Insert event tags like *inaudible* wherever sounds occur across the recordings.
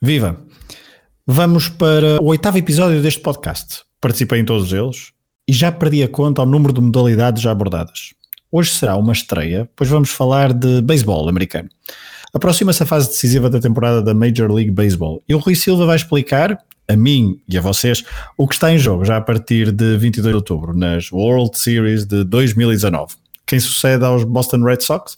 Viva! Vamos para o oitavo episódio deste podcast. Participei em todos eles e já perdi a conta ao número de modalidades já abordadas. Hoje será uma estreia, pois vamos falar de beisebol americano. Aproxima-se a fase decisiva da temporada da Major League Baseball e o Rui Silva vai explicar, a mim e a vocês, o que está em jogo já a partir de 22 de outubro nas World Series de 2019. Quem sucede aos Boston Red Sox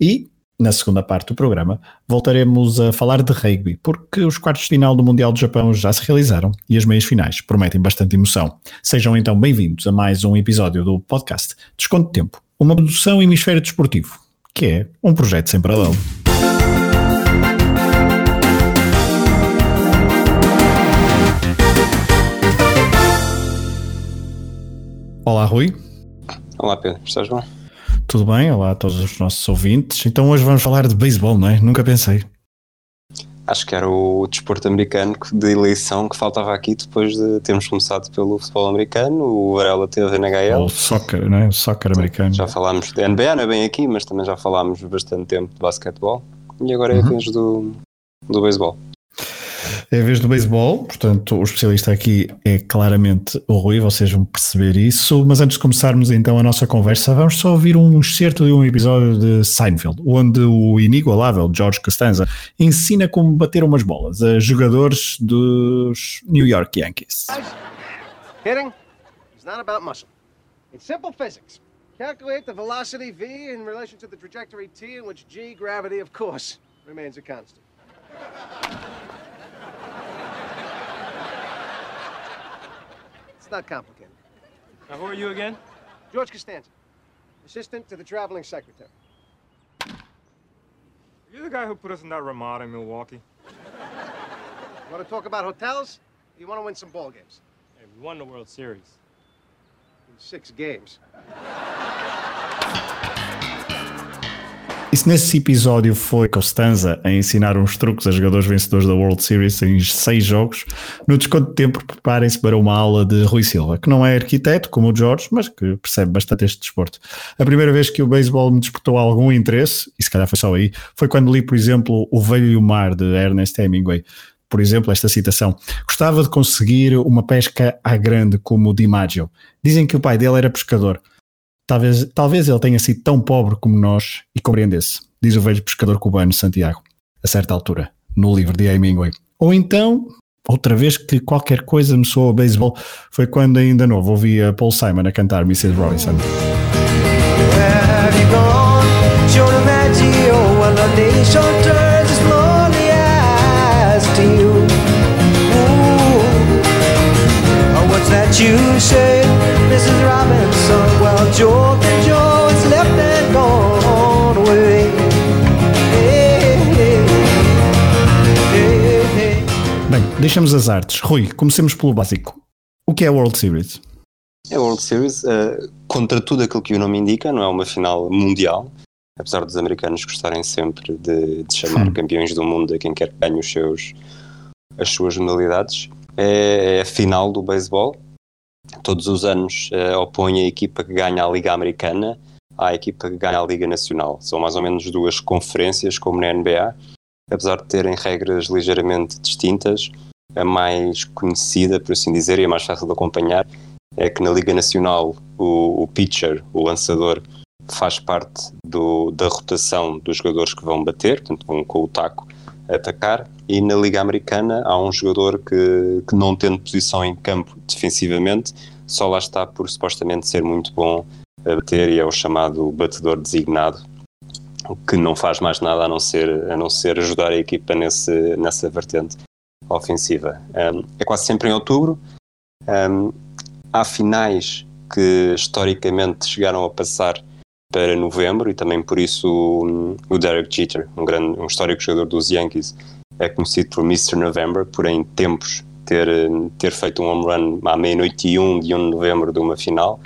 e na segunda parte do programa, voltaremos a falar de rugby, porque os quartos de final do Mundial do Japão já se realizaram e as meias finais prometem bastante emoção. Sejam então bem-vindos a mais um episódio do podcast Desconto de Tempo, uma produção Hemisfério Desportivo, que é um projeto sem paralelo. Olá, Rui. Olá, Pedro. Estás bom? Tudo bem? Olá a todos os nossos ouvintes. Então hoje vamos falar de beisebol, não é? Nunca pensei. Acho que era o desporto americano de eleição que faltava aqui depois de termos começado pelo futebol americano. O Varela teve NHL. O soccer, não é? O soccer americano. Já falámos de NBA, não é bem aqui, mas também já falámos bastante tempo de basquetebol. E agora é uhum. a vez do, do beisebol. É a vez do beisebol, portanto, o especialista aqui é claramente o Rui, vocês vão perceber isso. Mas antes de começarmos então a nossa conversa, vamos só ouvir um excerto de um episódio de Seinfeld, onde o inigualável George Costanza ensina como bater umas bolas a jogadores dos New York Yankees. Hitting is not about muscle. It's simple physics. Calculate the velocity v in relation to the trajectory t in which g, gravity, of course, remains a constant. It's not complicated. Now, who are you again? George Costanza, assistant to the traveling secretary. Are You're the guy who put us in that Ramada in Milwaukee. You want to talk about hotels? you want to win some ball games? Hey, we won the World Series. In six games. E se nesse episódio foi Costanza a ensinar uns truques a jogadores vencedores da World Series em seis jogos, no desconto de tempo preparem-se para uma aula de Rui Silva, que não é arquiteto como o George, mas que percebe bastante este desporto. A primeira vez que o beisebol me despertou algum interesse, e se calhar foi só aí, foi quando li, por exemplo, O Velho e o Mar de Ernest Hemingway. Por exemplo, esta citação: Gostava de conseguir uma pesca à grande como o DiMaggio. Dizem que o pai dele era pescador. Talvez, talvez ele tenha sido tão pobre como nós e compreendesse, diz o velho pescador cubano Santiago, a certa altura, no livro de Hemingway. Ou então, outra vez que qualquer coisa me soou a beisebol foi quando ainda novo ouvia Paul Simon a cantar Mrs. Robinson. That you say, deixamos as artes. Rui, comecemos pelo básico. O que é a World Series? A World Series, uh, contra tudo aquilo que o nome indica, não é uma final mundial, apesar dos americanos gostarem sempre de, de chamar hum. campeões do mundo a quem quer que ganhe os seus, as suas modalidades é, é a final do beisebol. Todos os anos uh, opõe a equipa que ganha a Liga Americana à equipa que ganha a Liga Nacional. São mais ou menos duas conferências, como na NBA, apesar de terem regras ligeiramente distintas. A mais conhecida, por assim dizer, e a mais fácil de acompanhar é que na Liga Nacional o, o pitcher, o lançador, faz parte do, da rotação dos jogadores que vão bater, portanto vão com o taco atacar, e na Liga Americana há um jogador que, que não tendo posição em campo defensivamente, só lá está por supostamente ser muito bom a bater e é o chamado batedor designado, que não faz mais nada a não ser, a não ser ajudar a equipa nesse, nessa vertente ofensiva. Um, é quase sempre em outubro. Um, há finais que historicamente chegaram a passar para novembro e também por isso o, o Derek Jeter, um, grande, um histórico jogador dos Yankees, é conhecido por Mr. November, por em tempos ter, ter feito um home run à meia-noite e um de 1 de novembro de uma final.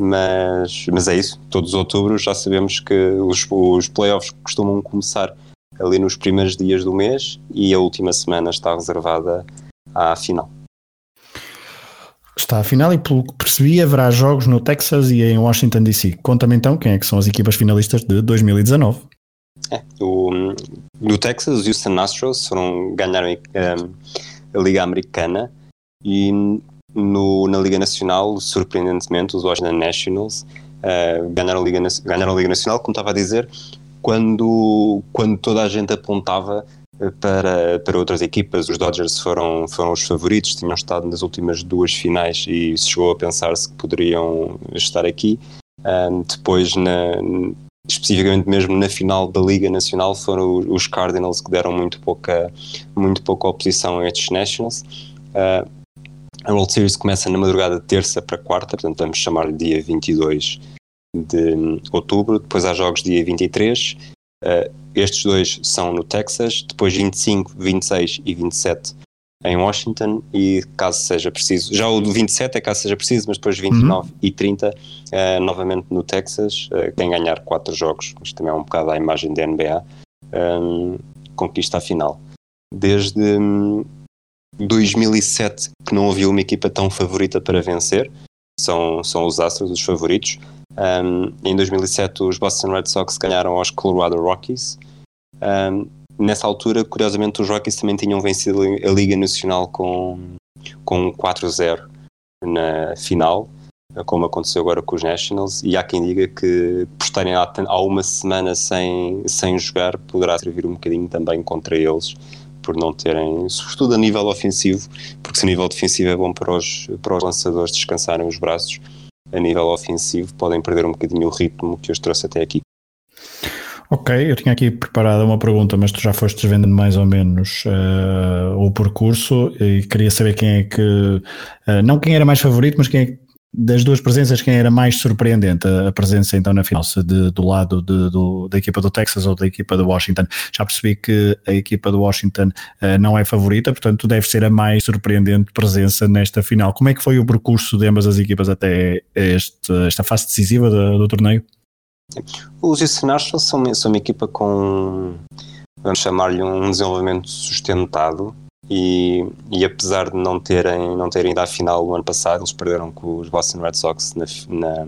Mas, mas é isso, todos os outubros já sabemos que os, os playoffs costumam começar ali nos primeiros dias do mês e a última semana está reservada à final. Está a final e pelo que percebi haverá jogos no Texas e em Washington DC. Conta-me então quem é que são as equipas finalistas de 2019. É, o, no Texas, os Houston Astros foram, ganharam um, a Liga Americana e no, na Liga Nacional, surpreendentemente, os Washington Nationals uh, ganharam, a Liga, ganharam a Liga Nacional, como estava a dizer, quando, quando toda a gente apontava para, para outras equipas. Os Dodgers foram, foram os favoritos, tinham estado nas últimas duas finais e se chegou a pensar-se que poderiam estar aqui. Depois, na, especificamente mesmo na final da Liga Nacional, foram os Cardinals que deram muito pouca, muito pouca oposição a estes Nationals. Uh, a World Series começa na madrugada de terça para quarta, portanto vamos chamar dia 22 de outubro, depois há jogos dia 23, uh, estes dois são no Texas, depois 25, 26 e 27 em Washington e caso seja preciso, já o do 27 é caso seja preciso, mas depois 29 uhum. e 30 uh, eh, novamente no Texas, uh, quem ganhar quatro jogos, isto também é um bocado a imagem da NBA, um, conquista a final. Desde um, 2007 que não havia uma equipa tão favorita para vencer, são, são os Astros os favoritos. Um, em 2007 os Boston Red Sox ganharam aos Colorado Rockies. Um, nessa altura, curiosamente, os Rockies também tinham vencido a Liga Nacional com, com 4-0 na final, como aconteceu agora com os Nationals, e há quem diga que por estarem há, uma semana sem, sem jogar, poderá servir um bocadinho também contra eles, por não terem, sobretudo a nível ofensivo, porque se a nível defensivo é bom para os, para os lançadores descansarem os braços, a nível ofensivo podem perder um bocadinho o ritmo que os trouxe até aqui. Ok, eu tinha aqui preparada uma pergunta, mas tu já foste desvendando mais ou menos uh, o percurso e queria saber quem é que, uh, não quem era mais favorito, mas quem é das duas presenças, quem era mais surpreendente a, presença então na final, se de, do lado de, do, da equipa do Texas ou da equipa do Washington. Já percebi que a equipa do Washington uh, não é favorita, portanto deve ser a mais surpreendente presença nesta final. Como é que foi o percurso de ambas as equipas até este, esta fase decisiva do, do torneio? Os Houston são, são uma equipa com, vamos chamar-lhe um desenvolvimento sustentado e, e, apesar de não terem, não terem ido à final no ano passado, eles perderam com os Boston Red Sox na, na,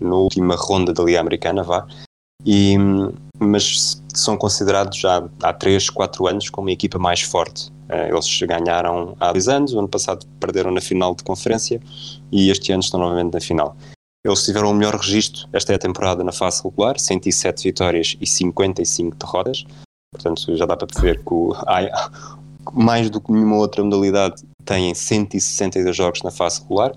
na última ronda da Liga Americana, vá, e, mas são considerados já há 3, 4 anos como a equipa mais forte. Eh, eles ganharam há 10 anos, o ano passado perderam na final de conferência e este ano estão novamente na final. Eles tiveram o melhor registro esta é a temporada na fase regular, 107 vitórias e 55 derrotas. Portanto, já dá para perceber que o, *laughs* mais do que nenhuma outra modalidade têm 162 jogos na fase regular.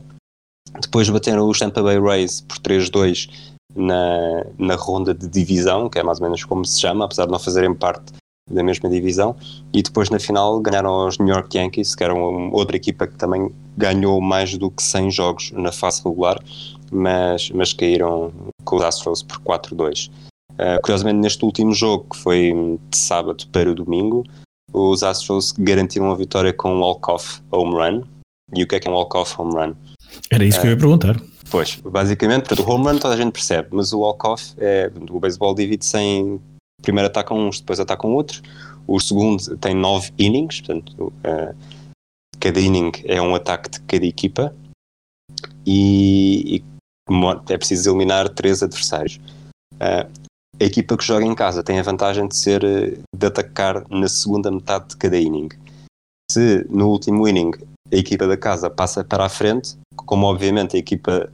Depois bateram os Tampa Bay Rays por 3-2 na, na ronda de divisão, que é mais ou menos como se chama, apesar de não fazerem parte da mesma divisão. E depois na final ganharam os New York Yankees, que eram outra equipa que também ganhou mais do que 100 jogos na fase regular mas, mas caíram com os Astros por 4-2. Uh, ah, curiosamente, neste último jogo, que foi de sábado para o domingo, os Astros garantiram a vitória com um walk-off home run. E o que é que é um walk-off home run? Era isso uh, que eu ia perguntar. Pois, basicamente, portanto, o home run toda a gente percebe, mas o walk-off é. O beisebol divide-se em. Primeiro atacam uns, depois atacam outros. O segundo tem nove innings, portanto, uh, cada inning é um ataque de cada equipa. E, e é preciso eliminar três adversários. Uh, a equipa que joga em casa tem a vantagem de ser de atacar na segunda metade de cada inning. Se no último inning a equipa da casa passa para a frente, como obviamente a equipa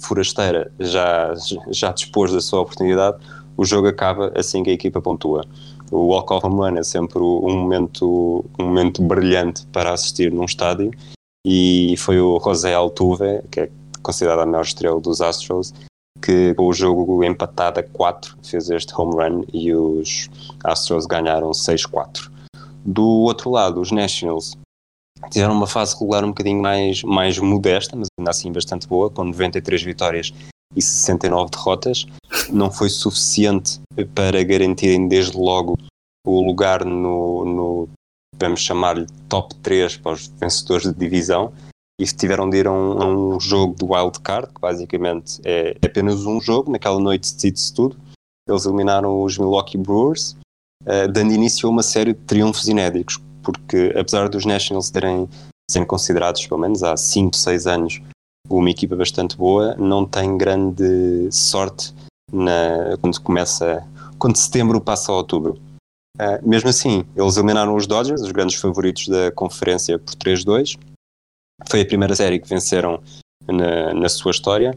forasteira já, já dispôs da sua oportunidade, o jogo acaba assim que a equipa pontua. O walk-off home run é sempre um momento, um momento brilhante para assistir num estádio e foi o José Altuve, que é considerada a maior estrela dos Astros, que com o jogo empatado a 4 fez este home run e os Astros ganharam 6-4. Do outro lado, os Nationals tiveram uma fase regular um bocadinho mais, mais modesta, mas ainda assim bastante boa, com 93 vitórias e 69 derrotas. Não foi suficiente para garantirem desde logo o lugar no, no vamos chamar-lhe top 3 para os vencedores de divisão, e tiveram de ir a um, a um jogo do Wild Card, que basicamente é apenas um jogo, naquela noite decide-se tudo. Eles eliminaram os Milwaukee Brewers, uh, dando início a uma série de triunfos inéditos, porque apesar dos Nationals terem serem considerados, pelo menos há 5, 6 anos, uma equipa bastante boa, não tem grande sorte na, quando começa quando setembro passa a outubro. Uh, mesmo assim, eles eliminaram os Dodgers, os grandes favoritos da conferência, por 3-2. Foi a primeira série que venceram na, na sua história.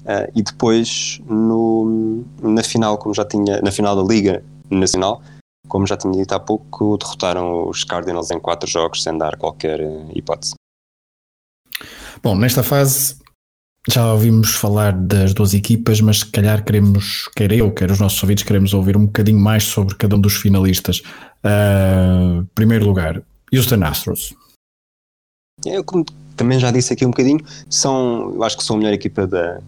Uh, e depois, no, na final, como já tinha, na final da Liga Nacional, como já tinha dito há pouco, derrotaram os Cardinals em quatro jogos sem dar qualquer hipótese. Bom, nesta fase já ouvimos falar das duas equipas, mas se calhar queremos, quer eu, quer os nossos ouvintes, queremos ouvir um bocadinho mais sobre cada um dos finalistas. Uh, primeiro lugar, Houston Astros. Eu, como também já disse aqui um bocadinho, são, eu acho que são a melhor equipa da,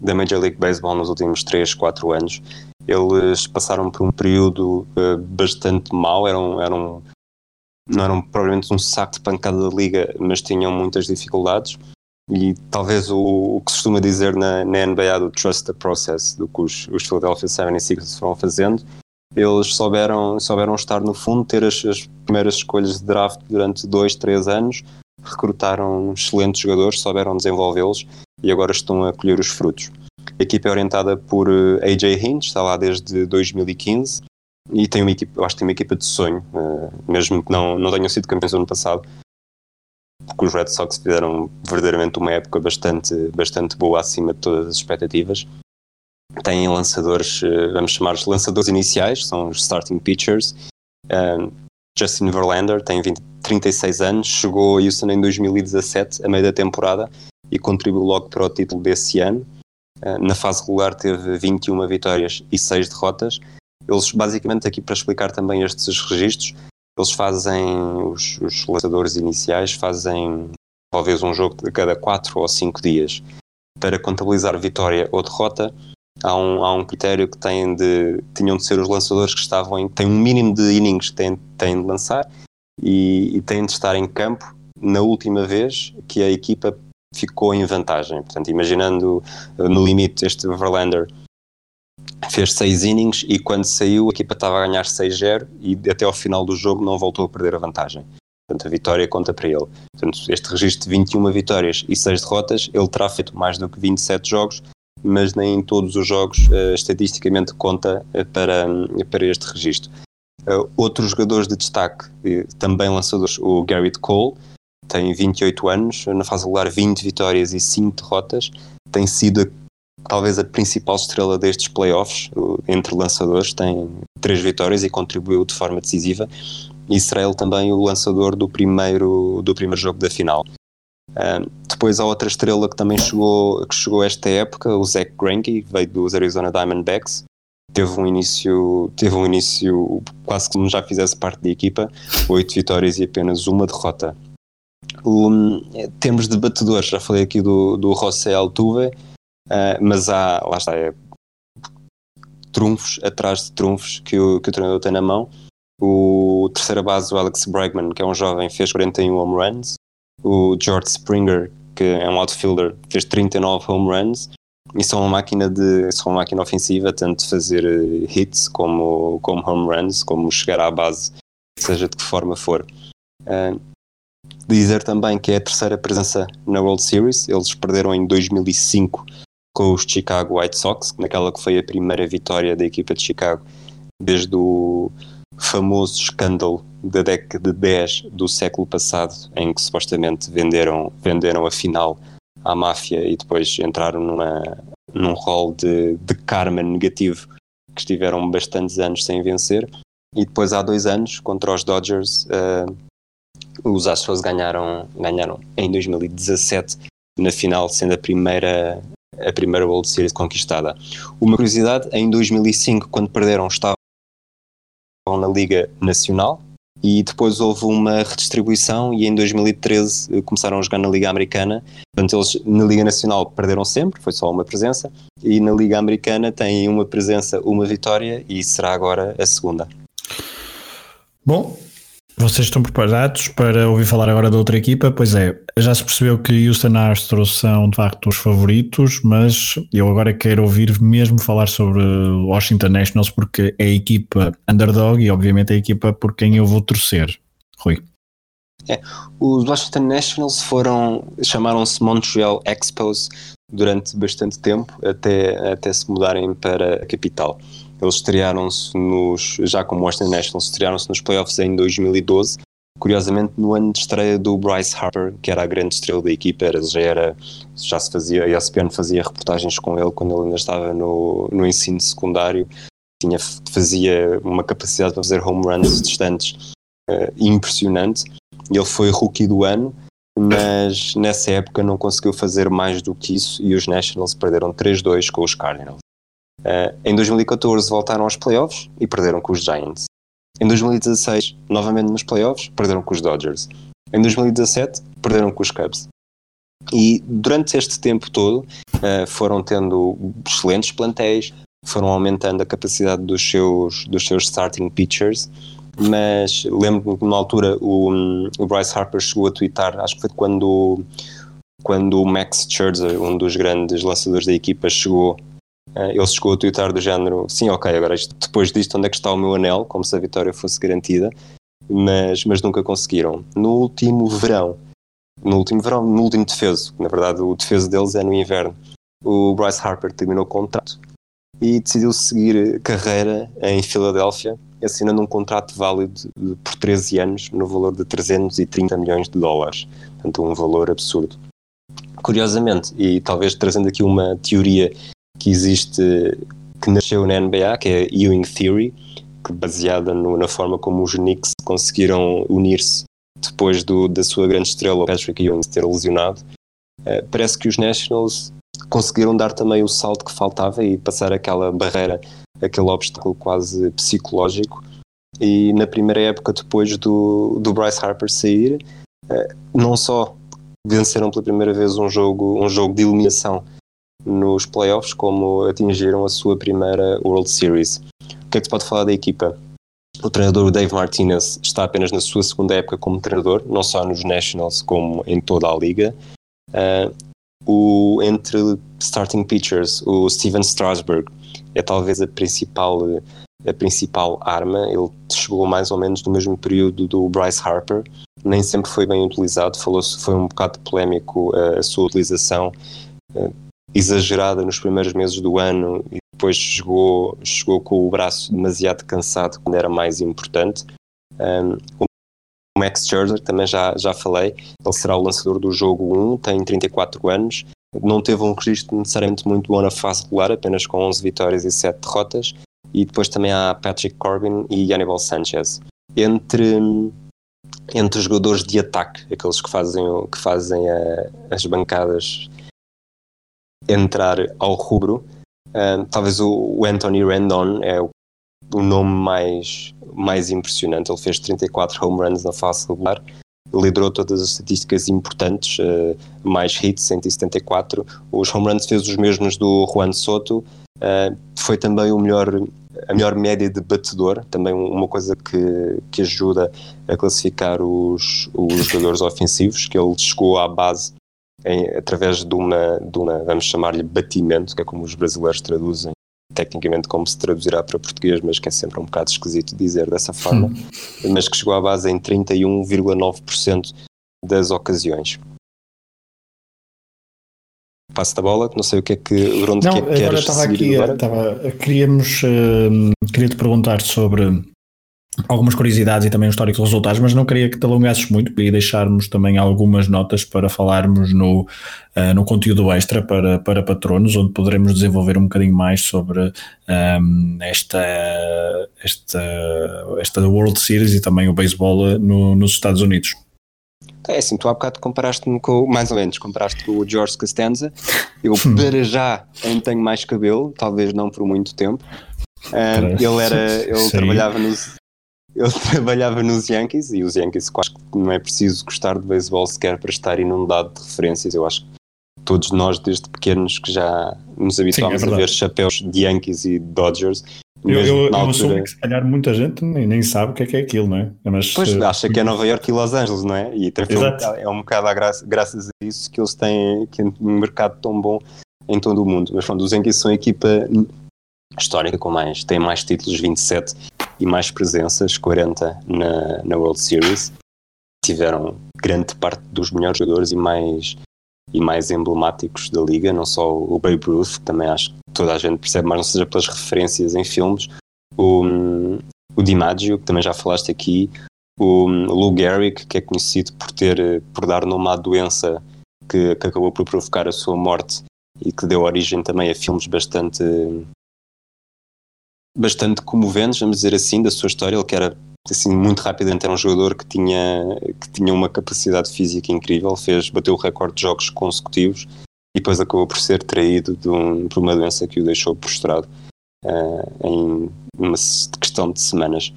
da Major League Baseball nos últimos 3, 4 anos. Eles passaram por um período uh, bastante mau, eram, eram, não eram provavelmente um saco de pancada da liga, mas tinham muitas dificuldades. E talvez o, o que se costuma dizer na, na, NBA do trust the process, do que os, os Philadelphia 76ers foram fazendo, eles souberam, souberam estar no fundo, ter as, as primeiras escolhas de draft durante dois, três anos, recrutaram excelentes jogadores, souberam desenvolvê-los e agora estão a colher os frutos. A equipa é orientada por eh, AJ Hinch, está lá desde 2015 e tem uma equipa, acho que tem uma equipa de sonho, uh, mesmo que não, não tenham sido campeões no passado, porque os Red Sox fizeram verdadeiramente uma época bastante, bastante boa acima de todas as expectativas. Têm lançadores, eh, vamos chamar-os lançadores iniciais, são os starting pitchers. Justin Verlander tem 20, 36 anos, chegou a Houston em 2017, a meio da temporada, e contribuiu logo para o título desse ano. Uh, na fase regular teve 21 vitórias e 6 derrotas. Eles, basicamente, aqui para explicar também estes registros, eles fazem, os, os lançadores iniciais fazem talvez um jogo de cada 4 ou 5 dias. Para contabilizar vitória ou derrota, há um, há um critério que tem de, tinham de ser os lançadores que estavam em. tem um mínimo de innings que têm, têm de lançar e, e têm de estar em campo na última vez que a equipa ficou em vantagem. Portanto, imaginando no limite este Verlander fez seis innings e quando saiu a equipa estava a ganhar 6-0 e até ao final do jogo não voltou a perder a vantagem. Portanto, a vitória conta para ele. Portanto, este registro de 21 vitórias e 6 derrotas, ele terá feito mais do que 27 jogos, mas nem em todos os jogos uh, estatisticamente conta uh, para, uh, para este registro. outros jogadores de destaque, também lançadores, o Garrett Cole, tem 28 anos, na fase regular 20 vitórias e 5 derrotas, tem sido talvez a principal estrela destes playoffs, entre lançadores, tem três vitórias e contribuiu de forma decisiva. Será ele também o lançador do primeiro, do primeiro jogo da final. Depois há outra estrela que também chegou, que chegou esta época, o Zach Greinke, veio dos Arizona Diamondbacks. Teve um início, teve um início quase como já fizesse parte da equipa, oito vitórias e apenas uma derrota. O, temos debatedores, já falei aqui do, do José Altuve, Uh, mas há, lá está, é, trunfos atrás de trunfos que o, que o treinador tem na mão. O terceira base, o Alex Bregman, que é um jovem, fez 41 home runs. O George Springer, que é um outfielder, fez 39 home runs. E são uma máquina de são uma máquina ofensiva, tanto fazer eh, hits como, como home runs, como chegar à base, seja de que forma for. Uh, dizer também que é a terceira presença na World Series, eles perderam em 2005 com os Chicago White Sox, naquela que foi a primeira vitória da equipa de Chicago desde o famoso escândalo da década de 10 do século passado, em que supostamente venderam, venderam a final à máfia e depois entraram numa, num rol de, de karma negativo que estiveram bastantes anos sem vencer. E depois, há dois anos, contra os Dodgers, uh, os Astros ganharam, ganharam em 2017 na final, sendo a primeira a primeira World Series conquistada. Uma curiosidade, em 2005, quando perderam, estavam na Liga Nacional e depois houve uma redistribuição e em 2013 eh, começaram a jogar na Liga Americana. Portanto, eles na Liga Nacional perderam sempre, foi só uma presença, e na Liga Americana têm uma presença, uma vitória e será agora a segunda. Bom, vocês estão preparados para ouvir falar agora da outra equipa? Pois é, já se percebeu que Houston Astros são de facto os favoritos, mas eu agora quero ouvir mesmo falar sobre Washington Nationals porque é a equipa underdog e obviamente é a equipa por quem eu vou torcer. Rui. É, os Washington Nationals foram, chamaram-se Montreal Expos durante bastante tempo, até, até se mudarem para a capital. Eles estrearam-se nos, já como Washington Nationals, estrearam-se nos playoffs em 2012, curiosamente no ano de estreia do Bryce Harper, que era a grande estrela da equipa, era, já era, já se fazia, a ESPN fazia reportagens com ele quando ele ainda estava no, no ensino secundário, tinha, fazia uma capacidade para fazer home runs distantes uh, impressionante, ele foi rookie do ano, mas nessa época não conseguiu fazer mais do que isso e os Nationals perderam 3-2 com os Cardinals. Uh, em 2014 voltaram aos playoffs e perderam com os Giants. Em 2016, novamente nos playoffs, perderam com os Dodgers. Em 2017, perderam com os Cubs. E durante este tempo todo uh, foram tendo excelentes plantéis, foram aumentando a capacidade dos seus, dos seus starting pitchers, mas lembro-me que numa altura o, o Bryce Harper chegou a twittar, acho que foi quando, quando o Max Scherzer, um dos grandes lançadores da equipa, chegou ele chegou a twittar do género: sim, ok, agora depois disto, onde é que está o meu anel? Como se a vitória fosse garantida, mas, mas nunca conseguiram. No último verão, no último verão, no último defeso, na verdade o defeso deles é no inverno, o Bryce Harper terminou o contrato e decidiu seguir carreira em Filadélfia, assinando um contrato válido por 13 anos no valor de 330 milhões de dólares. Portanto, um valor absurdo. Curiosamente, e talvez trazendo aqui uma teoria que existe, que nasceu na NBA, que é Ewing Theory, que baseada no, na forma como os Knicks conseguiram unir-se depois do, da sua grande estrela, Patrick Ewing, ter lesionado. Uh, parece que os Nationals conseguiram dar também o salto que faltava e passar aquela barreira, aquele obstáculo quase psicológico. E na primeira época, depois do, do Bryce Harper sair, uh, não só venceram pela primeira vez um jogo, um jogo de eliminação nos playoffs, como atingiram a sua primeira World Series. O que é que se pode falar da equipa? O treinador Dave Martinez está apenas na sua segunda época como treinador, não só nos Nationals como em toda a liga. Uh, o, entre starting pitchers, o Steven Strasberg é talvez a principal, a principal arma. Ele chegou mais ou menos no mesmo período do Bryce Harper. Nem sempre foi bem utilizado, falou foi um bocado polémico uh, a sua utilização. Uh, exagerada nos primeiros meses do ano e depois chegou, chegou com o braço demasiado cansado quando era mais importante. Um, o Max Scherzer, também já, já falei, ele será o lançador do jogo 1, tem 34 anos, não teve um registro necessariamente muito bom na fase regular, apenas com 11 vitórias e 7 derrotas, e depois também há Patrick Corbin e Anibal Sanchez. Entre, entre os jogadores de ataque, aqueles que fazem, que fazem a, as bancadas entrar ao rubro, uh, talvez o, o, Anthony Rendon é o, o, nome mais, mais impressionante. Ele fez 34 home runs na fase regular, liderou todas as estatísticas importantes, uh, mais hits, 174. Os home runs fez os mesmos do Juan Soto, uh, foi também o melhor a melhor média de batedor, também uma coisa que, que ajuda a classificar os, os jogadores ofensivos, que ele chegou à base em, através de uma, de uma, vamos chamar-lhe batimento, que é como os brasileiros traduzem, tecnicamente como se traduzirá para português, mas que é sempre um bocado esquisito dizer dessa forma, hum. mas que chegou à base em 31,9% das ocasiões. Passo da bola, não sei o que é que onde não, que, agora queres estava aqui, agora? Estava, queríamos, uh, queria te perguntar sobre algumas curiosidades e também um histórico de resultados, mas não queria que te alongasses muito, queria deixarmos também algumas notas para falarmos no, uh, no conteúdo extra para, para patronos, onde poderemos desenvolver um bocadinho mais sobre um, ehm, esta, esta, esta World Series e também o beisebol no, nos Estados Unidos. É assim, tu há bocado comparaste-me com, mais ou menos, comparaste com o George Costanza. Eu hum. para já ainda tenho mais cabelo, talvez não por muito tempo. Um, ehm, ele era, *laughs* ele trabalhava nos, eu *laughs* trabalhava nos Yankees e os Yankees que não é preciso gostar de beisebol sequer para estar inundado de referências. Eu acho que todos nós, desde pequenos, que já nos habituámos é a ver chapéus de Yankees e Dodgers. Eu, eu, eu altura... que se calhar muita gente nem, nem sabe o que é que é aquilo, não é? Mas, pois, uh... acha que é Nova York e Los Angeles, não é? E é um bocado a graça, graças a isso que eles têm que um mercado tão bom em todo o mundo. Mas pronto, os Yankees são a equipa histórica com mais, tem mais títulos, 27, e mais presenças, 40 na, na World Series. Tiveram grande parte dos melhores jogadores e mais, e mais emblemáticos da liga, não só o Babe Ruth, que também acho que toda a gente percebe, mas não seja pelas referências em filmes, o, o DiMaggio, que também já falaste aqui, o Lou Gehrig, que é conhecido por ter por dar nome à doença que, que acabou por provocar a sua morte e que deu origem também a filmes bastante bastante comoventes, vamos dizer assim, da sua história. Ele que era assim muito rapidamente era um jogador que tinha que tinha uma capacidade física incrível, fez bateu o recorde de jogos consecutivos e depois acabou por ser traído um, por uma doença que o deixou prostrado uh, em uma questão de semanas.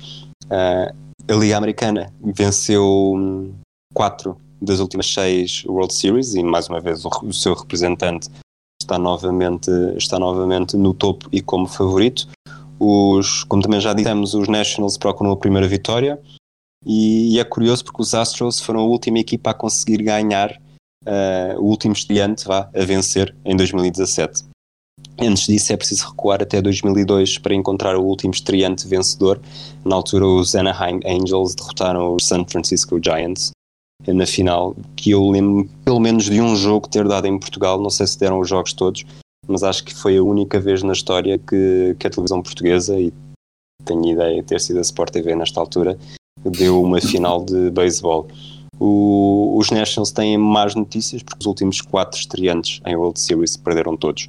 Uh, a Liga Americana venceu quatro das últimas seis World Series e mais uma vez o, o seu representante está novamente, está novamente no topo e como favorito. Os, como também já dissemos, os Nationals procuram a primeira vitória e, e é curioso porque os Astros foram a última equipa a conseguir ganhar uh, o último estreante vá, a vencer em 2017. Antes disso é preciso recuar até 2002 para encontrar o último estreante vencedor. Na altura os Anaheim Angels derrotaram os San Francisco Giants na final, que eu lembro pelo menos de um jogo ter dado em Portugal, não sei se deram os jogos todos, mas acho que foi a única vez na história que, que a televisão portuguesa, e tenho ideia de ter sido a Sport TV nesta altura, deu uma final de beisebol. os Nationals têm más notícias porque os últimos quatro estreantes em World Series perderam todos.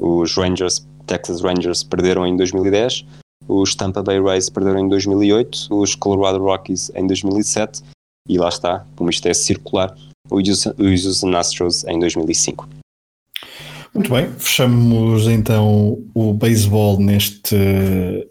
Os Rangers, Texas Rangers perderam em 2010, os Tampa Bay Rays perderam em 2008, os Colorado Rockies em 2007 e lá está, como isto é circular, os Houston Astros em 2005. Muito bem, fechamos então o beisebol neste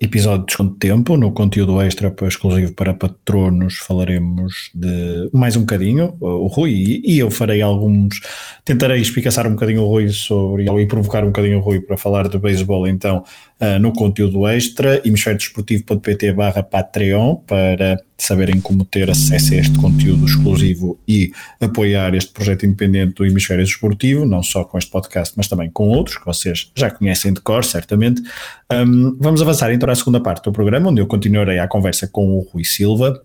episódio de Desconto de Tempo. No conteúdo extra exclusivo para patronos falaremos de mais um bocadinho o Rui e eu farei alguns, tentarei espicaçar um bocadinho o Rui sobre e provocar um bocadinho o Rui para falar de beisebol então uh, no conteúdo extra, hemisfériodesportivo.pt barra Patreon para saberem como ter acesso a este conteúdo exclusivo e apoiar este projeto independente do Hemisfério Desportivo, não só com este podcast, mas também com outros que vocês já conhecem de cor, certamente. Um, vamos avançar então à segunda parte do programa, onde eu continuarei a conversa com o Rui Silva,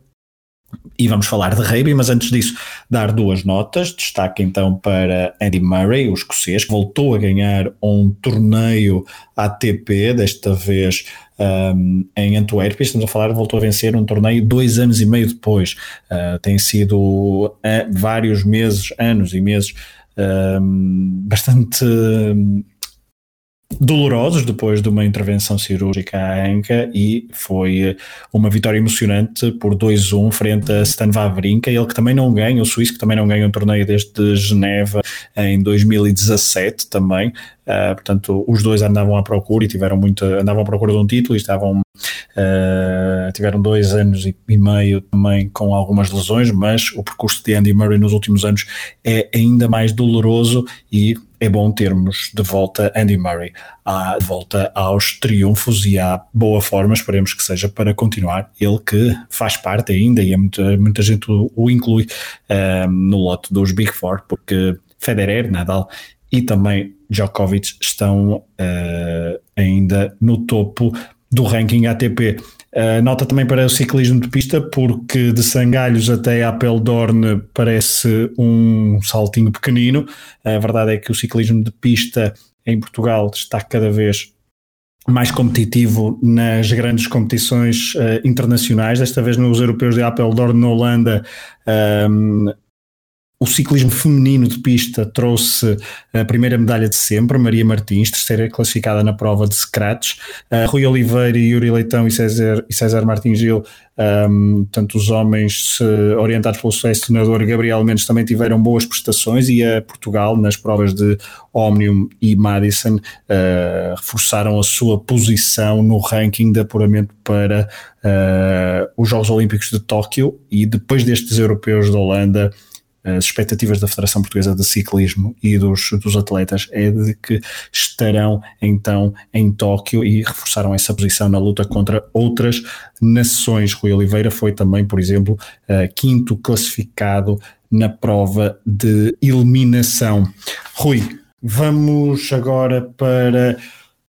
e vamos falar de rugby, mas antes disso, dar duas notas. Destaque então para Andy Murray, o escocês, que voltou a ganhar um torneio ATP, desta vez um, em Antuérpia. Estamos a falar, voltou a vencer um torneio dois anos e meio depois. Uh, tem sido uh, vários meses, anos e meses, um, bastante dolorosos depois de uma intervenção cirúrgica à anca e foi eh, uma vitória emocionante por 2-1 frente a Stan Wawrinka, ele que também não ganha, o suíço que também não ganha um torneio desde Geneva em 2017 também, uh, portanto os dois andavam à procura e tiveram muito, andavam à procura de um título e estavam Uh, tiveram dois anos e, meio também com algumas lesões, mas o percurso de Andy Murray nos últimos anos é ainda mais doloroso e é bom termos de volta Andy Murray à, de volta aos triunfos e à boa forma, esperemos que seja para continuar. Ele que faz parte ainda e é muita, muita gente o, o inclui uh, no lote dos Big Four, porque Federer, Nadal e também Djokovic estão uh, ainda no topo do ranking ATP. Uh, nota também para o ciclismo de pista, porque de Sangalhos até Apeldoorn parece um saltinho pequenino. A verdade é que o ciclismo de pista em Portugal está cada vez mais competitivo nas grandes competições uh, internacionais, desta vez nos europeus de Apeldoorn na Holanda. Um, o ciclismo feminino de pista trouxe a primeira medalha de sempre, Maria Martins, terceira classificada na prova de scratch. Uh, Rui Oliveira, Yuri Leitão e César, e César Martins Gil, um, tanto os homens orientados pelo selecionador Gabriel Mendes também tiveram boas prestações e a Portugal nas provas de Omnium e Madison uh, reforçaram a sua posição no ranking de apuramento para uh, os Jogos Olímpicos de Tóquio e depois destes europeus da Holanda as expectativas da Federação Portuguesa de Ciclismo e dos, dos atletas é de que estarão então em Tóquio e reforçaram essa posição na luta contra outras nações. Rui Oliveira foi também, por exemplo, uh, quinto classificado na prova de eliminação. Rui, vamos agora para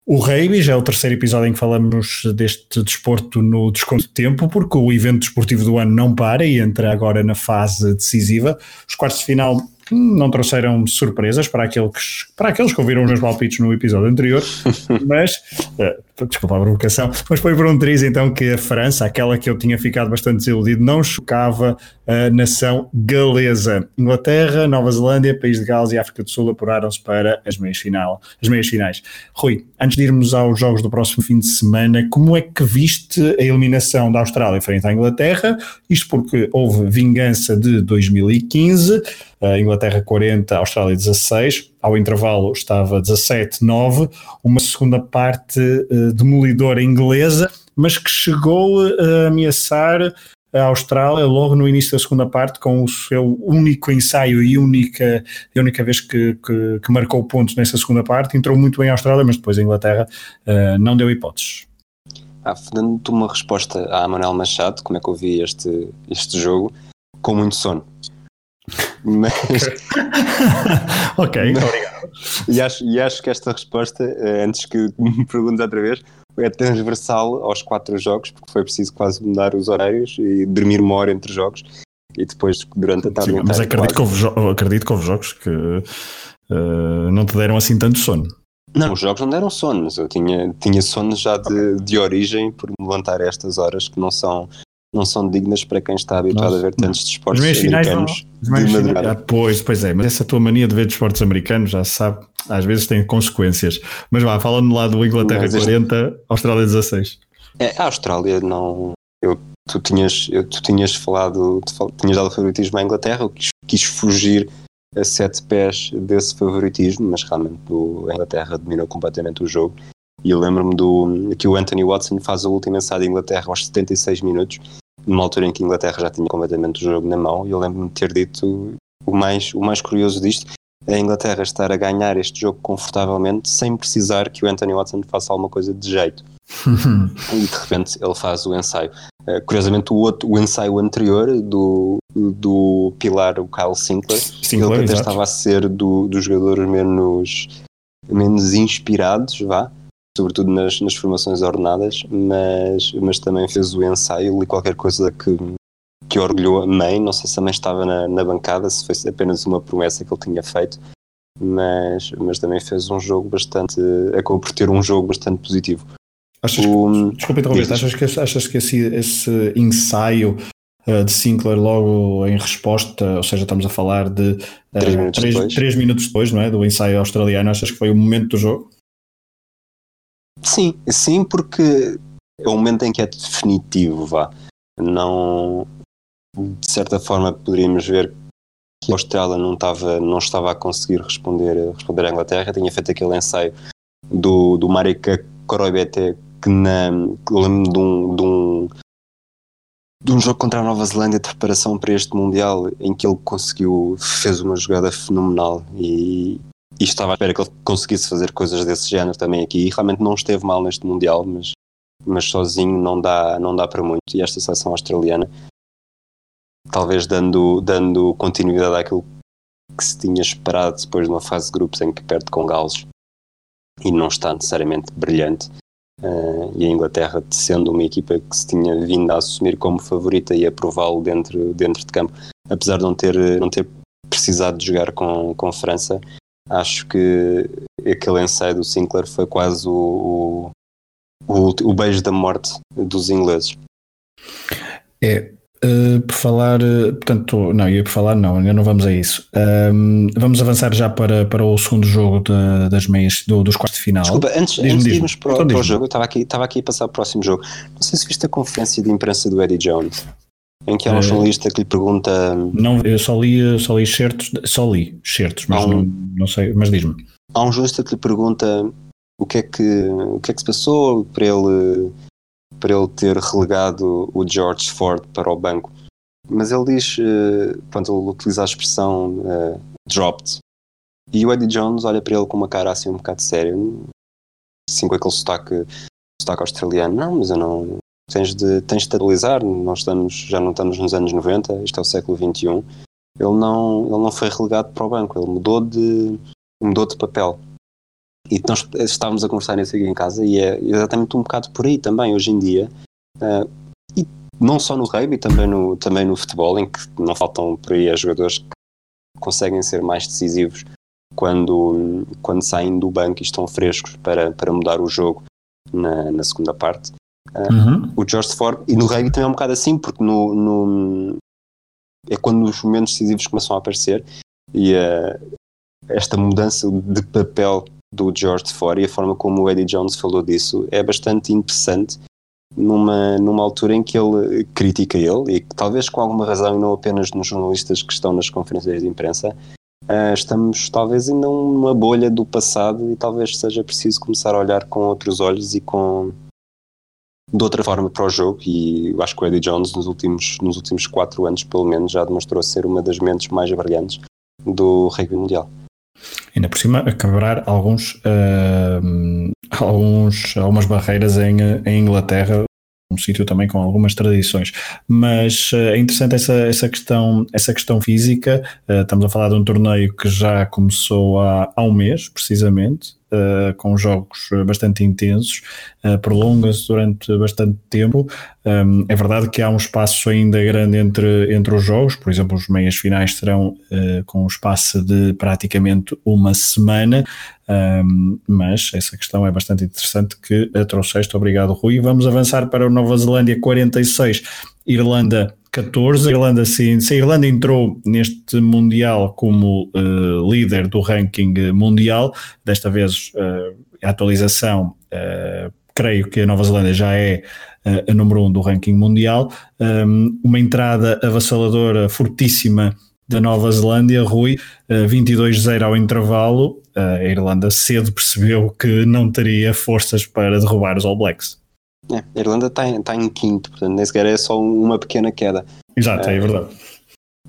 o rugby já é o terceiro episódio em que falamos deste desporto no desconto de tempo, porque o evento desportivo do ano não para e entra agora na fase decisiva. Os quartos de final não trouxeram surpresas para aqueles, para aqueles que ouviram os meus palpites no episódio anterior, *laughs* mas, uh, desculpa a provocação, mas foi por um triz então que a França, aquela que eu tinha ficado bastante desiludido, não chocava a nação galesa. Inglaterra, Nova Zelândia, País de Gales e África do Sul apuraram-se para as meias, final, as meias finais. Rui, antes de irmos aos jogos do próximo fim de semana, como é que viste a eliminação da Austrália frente à Inglaterra? Isto porque houve vingança de 2015, a Inglaterra 40, a Austrália 16, ao intervalo estava 17-9, uma segunda parte uh, demolidora inglesa, mas que chegou a ameaçar a Austrália logo no início da segunda parte com o seu único ensaio e única, a única vez que, que, que marcou pontos nessa segunda parte, entrou muito bem a Austrália, mas depois a Inglaterra uh, não deu hipóteses. Ah, dando-te uma resposta a Manuel Machado, como é que eu vi este, este jogo, com muito sono. Mas... *laughs* ok, Mas, obrigado. E acho, e acho que esta resposta, eh, antes que me perguntes outra vez, é transversal aos quatro jogos, porque foi preciso quase mudar os horários e dormir uma hora entre jogos e depois durante a tarde. Sim, mas acredito que, houve, acredito que houve jogos que uh, não te deram assim tanto sono. Não, os jogos não deram sono, mas eu tinha, tinha sono já de, de origem por me levantar a estas horas que não são, não são dignas para quem está habituado Nossa, a ver tantos desportos americanos não, de madrugada. Ah, pois, pois é, mas essa tua mania de ver desportos americanos já se sabe, às vezes tem consequências. Mas vá, falando lá do Inglaterra mas 40, este... Austrália 16. É, a Austrália não. Eu, tu, tinhas, eu, tu tinhas falado, tu tinhas dado favoritismo à Inglaterra, eu quis, quis fugir a sete pés desse favoritismo, mas realmente a Inglaterra dominou completamente o jogo. E eu lembro-me do que o Anthony Watson faz a última ensaio da Inglaterra aos 76 minutos, numa altura em que a Inglaterra já tinha completamente o jogo na mão, e eu lembro-me de ter dito o mais, o mais curioso disto, é a Inglaterra estar a ganhar este jogo confortavelmente sem precisar que o Anthony Watson faça alguma coisa de jeito. *laughs* e de repente ele faz o ensaio. Uh, curiosamente, o, outro, o ensaio anterior do, do Pilar, o Kyle Sinclair, Sinclair ele até estava a ser do, dos jogadores menos, menos inspirados, vá, sobretudo nas, nas formações ordenadas, mas, mas também fez o ensaio, li qualquer coisa que, que orgulhou a mãe, não sei se a mãe estava na, na bancada, se foi apenas uma promessa que ele tinha feito, mas, mas também fez um jogo bastante, acabou por ter um jogo bastante positivo. Achas o, desculpa interromper, achas que, achas que esse, esse ensaio uh, de Sinclair logo em resposta, ou seja, estamos a falar de uh, três, minutos depois. minutos depois, não é? Do ensaio australiano, achas que foi o momento do jogo? Sim, sim, porque é o momento em que é definitivo, vá. Não, de certa forma, poderíamos ver que a Austrália não estava, não estava a conseguir responder, responder à Inglaterra. Tinha feito aquele ensaio do, do Marika Koroibete que na, lembro de um, de um de um jogo contra a Nova Zelândia de preparação para este Mundial em que ele conseguiu, fez uma jogada fenomenal e, e estava à espera que ele conseguisse fazer coisas desse género também aqui. E realmente não esteve mal neste Mundial, mas, mas sozinho não dá, não dá para muito. E esta seleção australiana talvez dando, dando continuidade àquilo que se tinha esperado depois de uma fase de grupos em que perde com Gales. E não está necessariamente brilhante. Uh, e a Inglaterra, sendo uma equipa que se tinha vindo a assumir como favorita e a prová-lo dentro, dentro de campo, apesar de não ter, não ter precisado de jogar com, com França, acho que aquele ensaio do Sinclair foi quase o, o, o, o beijo da morte dos ingleses. É, Uh, por falar, uh, portanto, não, ia por falar, não, ainda não vamos a isso. Um, vamos avançar já para, para o segundo jogo de, das meias, do, dos quartos de final. Desculpa, antes, antes de irmos para, então, para o jogo, eu estava aqui, estava aqui a passar para o próximo jogo. Não sei se viste a conferência de imprensa do Eddie Jones, em que há um uh, jornalista que lhe pergunta. Não, eu só li, só li certos, só li certos, mas um, não, não sei, mas diz-me. Há um jornalista que lhe pergunta o que é que, o que, é que se passou para ele para ele ter relegado o George Ford para o banco. Mas ele diz, uh, pronto, ele utiliza a expressão uh, dropped. E o Eddie Jones olha para ele com uma cara assim um bocado séria, assim com aquele sotaque, sotaque australiano. Não, mas eu não. Tens de, tens de estabilizar, nós estamos, já não estamos nos anos 90, isto é o século XXI. Ele não, ele não foi relegado para o banco, ele mudou de, mudou de papel. E nós estávamos a conversar nesse aqui em casa e é exatamente um bocado por aí também, hoje em dia. Uh, e não só no rugby, também no, também no futebol, em que não faltam por aí jogadores que conseguem ser mais decisivos quando, quando saem do banco e estão frescos para, para mudar o jogo na, na segunda parte. Uhum. O George Ford, e no rugby também é um bocado assim, porque no, no é quando os momentos decisivos começam a aparecer e uh, esta mudança de papel do George Ford e a forma como o Eddie Jones falou disso é bastante interessante numa, numa altura em que ele critica ele e que talvez com alguma razão e não apenas nos jornalistas que estão nas conferências de imprensa uh, estamos talvez ainda numa bolha do passado e talvez seja preciso começar a olhar com outros olhos e com de outra forma para o jogo e eu acho que o Eddie Jones nos últimos, nos últimos quatro anos pelo menos já demonstrou ser uma das mentes mais brilhantes do rugby mundial. Ainda por cima a quebrar alguns, uh, alguns algumas barreiras em, em Inglaterra um sítio também com algumas tradições, mas uh, é interessante essa, essa, questão, essa questão física. Uh, estamos a falar de um torneio que já começou há, há um mês, precisamente, uh, com jogos bastante intensos, uh, prolonga-se durante bastante tempo. Um, é verdade que há um espaço ainda grande entre, entre os jogos, por exemplo, os meias finais serão uh, com um espaço de praticamente uma semana, um, mas essa questão é bastante interessante que a trouxeste. Obrigado, Rui. Vamos avançar para a Nova Zelândia 46, Irlanda 14. A Irlanda, sim, se a Irlanda entrou neste Mundial como uh, líder do ranking mundial, desta vez uh, a atualização, uh, creio que a Nova Zelândia já é a número 1 um do ranking mundial. Um, uma entrada avassaladora, fortíssima da Nova Zelândia, Rui, 22-0 ao intervalo. a Irlanda cedo percebeu que não teria forças para derrubar os All Blacks. É, a Irlanda está em, tá em quinto, portanto nem sequer é só uma pequena queda. Exato, é, é verdade.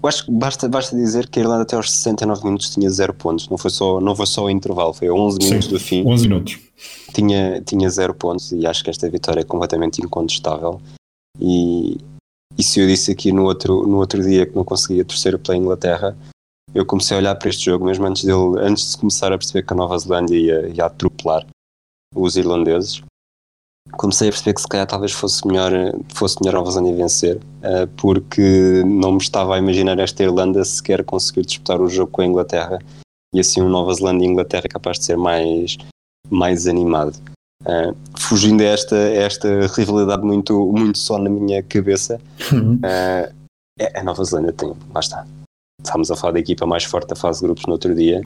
Eu acho que basta, basta dizer que a Irlanda até aos 69 minutos tinha zero pontos, não foi só, não foi só o intervalo, foi a 11 minutos Sim, do fim. 11 minutos. Tinha, tinha zero pontos e acho que esta vitória é completamente incontestável. E, e se eu disse aqui no outro, no outro dia que não conseguia torcer pela Inglaterra, eu comecei a olhar para este jogo mesmo antes, dele, antes de começar a perceber que a Nova Zelândia ia, ia atropelar os irlandeses comecei a perceber que se calhar talvez fosse melhor, fosse melhor a Nova Zelândia vencer, uh, porque não me estava a imaginar esta Irlanda sequer conseguir disputar o jogo com a Inglaterra e assim um Nova Zelândia e Inglaterra é capaz de ser mais, mais animado. Uh, fugindo a esta, esta rivalidade muito, muito só na minha cabeça, uh, a Nova Zelândia tem, lá está. Estávamos a falar da equipa mais forte da fase de grupos no outro dia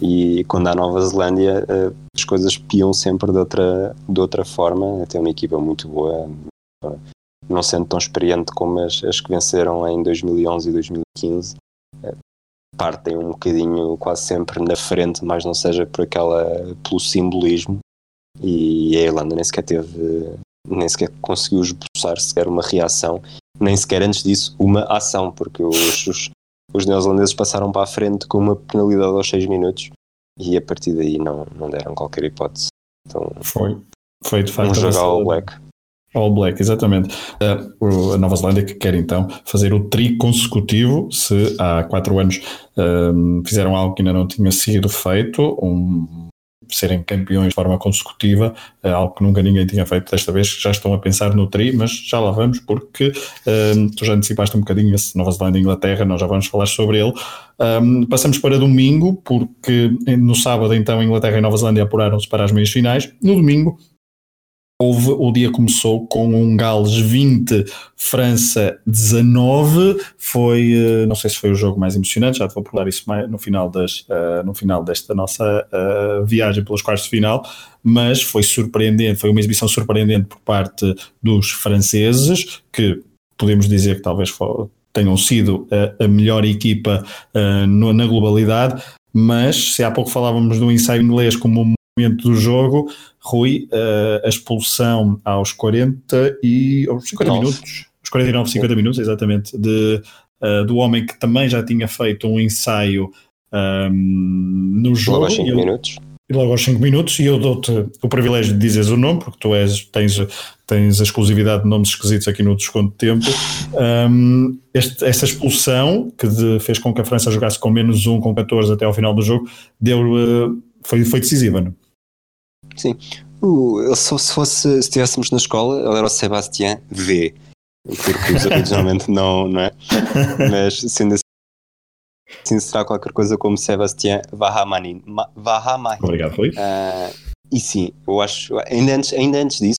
e quando há Nova Zelândia uh, as coisas piam sempre de outra, de outra forma. Tem uma equipa muito boa, não sendo tão experiente como as, as que venceram em 2011 e 2015. Uh, partem um bocadinho quase sempre na frente, mas não seja por aquela, pelo simbolismo. E a Irlanda nem sequer teve, nem sequer conseguiu esboçar sequer uma reação, nem sequer antes disso uma ação, porque os, os os neozelandeses passaram para a frente com uma penalidade aos 6 minutos e a partir daí não, não deram qualquer hipótese. Então, foi, foi de facto um jogo All Black. All Black, exatamente. Uh, a Nova Zelândia que quer então fazer o tri consecutivo, se há quatro anos um, fizeram algo que ainda não tinha sido feito, um, serem campeões de forma consecutiva, é algo que nunca ninguém tinha feito desta vez, já estão a pensar no tri, mas já lá vamos, porque um, tu já antecipaste um bocadinho esse Nova Zelândia e Inglaterra, nós já vamos falar sobre ele. Um, passamos para domingo, porque no sábado então Inglaterra e Nova Zelândia apuraram-se para as meias finais, no domingo Houve, o dia começou com um Gales 20, França 19. Foi, eh, não sei se foi o jogo mais emocionante, já te vou falar isso no final, das, uh, no final desta nossa uh, viagem pelos quartos de final, mas foi surpreendente, foi uma exibição surpreendente por parte dos franceses, que podemos dizer que talvez for, tenham sido a, a melhor equipa uh, no, na globalidade, mas se há pouco falávamos do ensaio inglês como momento do jogo, Rui, uh, a expulsão aos 40 e aos 50 Nossa. minutos, aos 49, 50 minutos, exatamente, de, uh, do homem que também já tinha feito um ensaio um, no jogo. Logo aos 5 minutos. E logo aos 5 minutos, e eu dou-te o privilégio de dizeres o nome, porque tu és, tens, tens a exclusividade de nomes esquisitos aqui no desconto de tempo. Um, este, esta expulsão, que de, fez com que a França jogasse com menos 1, com 14 até ao final do jogo, deu, uh, foi, foi decisiva, não? Sim. Uh, se, se fosse, se estivéssemos na escola, ele era o Sebastián V. Porque os originalmente *laughs* não, não é? Mas sendo assim, sim, será qualquer coisa como Sebastien Vahamani. Ma- Vahamahi. Obrigado, Rui. Ah, e sim, eu acho, ainda antes, ainda antes disso,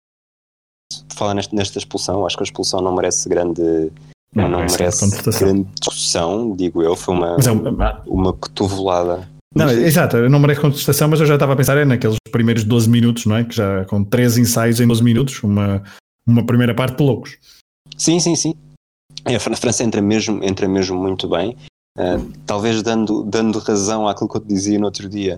falar nesta, nesta expulsão, acho que a expulsão não merece grande, não, Não, merece grande discussão, digo eu, foi uma, é um- ah, uma cotovelada. Não, exato, eu não merece contestação, mas eu já estava a pensar é naqueles primeiros 12 minutos, não é? Que já com três ensaios em 12 minutos, uma, uma primeira parte de loucos. Sim, sim, sim. É, A Fran- a França entra mesmo, entra mesmo muito bem, Ah, talvez dando, dando razão àquilo que eu te dizia no outro dia,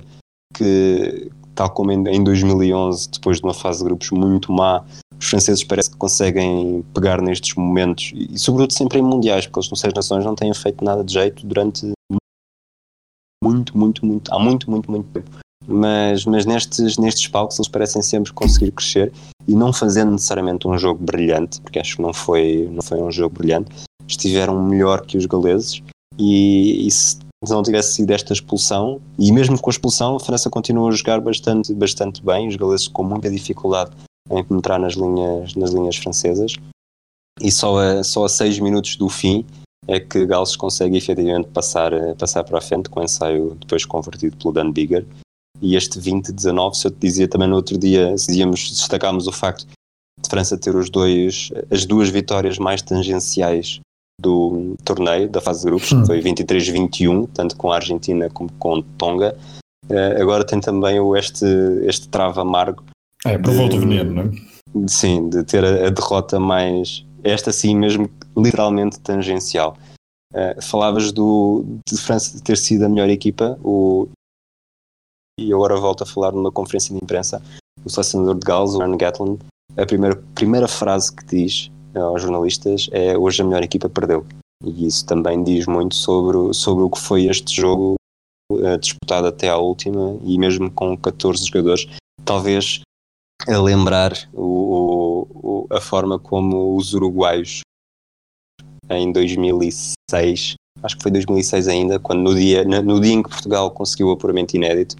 que tal como em, em 2011, depois de uma fase de grupos muito má, os franceses parece que conseguem pegar nestes momentos, e, e sobretudo sempre em mundiais, porque eles no Seis Nações não têm feito nada de jeito durante muito, muito, muito, há muito, muito, muito tempo. Mas, mas nestes, nestes palcos eles parecem sempre conseguir crescer e não fazendo necessariamente um jogo brilhante, porque acho que não foi, não foi um jogo brilhante, estiveram melhor que os galeses. E, e se não tivesse sido esta expulsão, e mesmo com a expulsão, a França continua a jogar bastante, bastante bem, os galeses com muita dificuldade em penetrar nas linhas, nas linhas francesas, e só a, só a minutos do fim é que Gales consegue efetivamente passar, eh, passar para a frente com o ensaio depois convertido pelo Dan Bigger. E este 20-19, se eu te dizia também no outro dia, se dizíamos, destacámos o facto de França ter os dois, as duas vitórias mais tangenciais do torneio, da fase de grupos, Hum. que foi 23-21, tanto com a Argentina como com Tonga. Eh, agora tem também o este, este trava amargo É, provou-te o De- veneno, não é? Sim, de ter a, a derrota mais. Esta sim, mesmo literalmente tangencial. Eh, falavas do, de França ter sido a melhor equipa, o, e agora volto a falar numa conferência de imprensa. O selecionador de Gales, o Aaron Gatland, a primeira, primeira frase que diz eh, aos jornalistas é: Hoje a melhor equipa perdeu. E isso também diz muito sobre, sobre o que foi este jogo eh, disputado até à última e mesmo com 14 jogadores. Talvez a lembrar o, o- a forma como os uruguaios em 2006, acho que foi 2006 ainda, quando no dia, no dia em que Portugal conseguiu o apuramento inédito,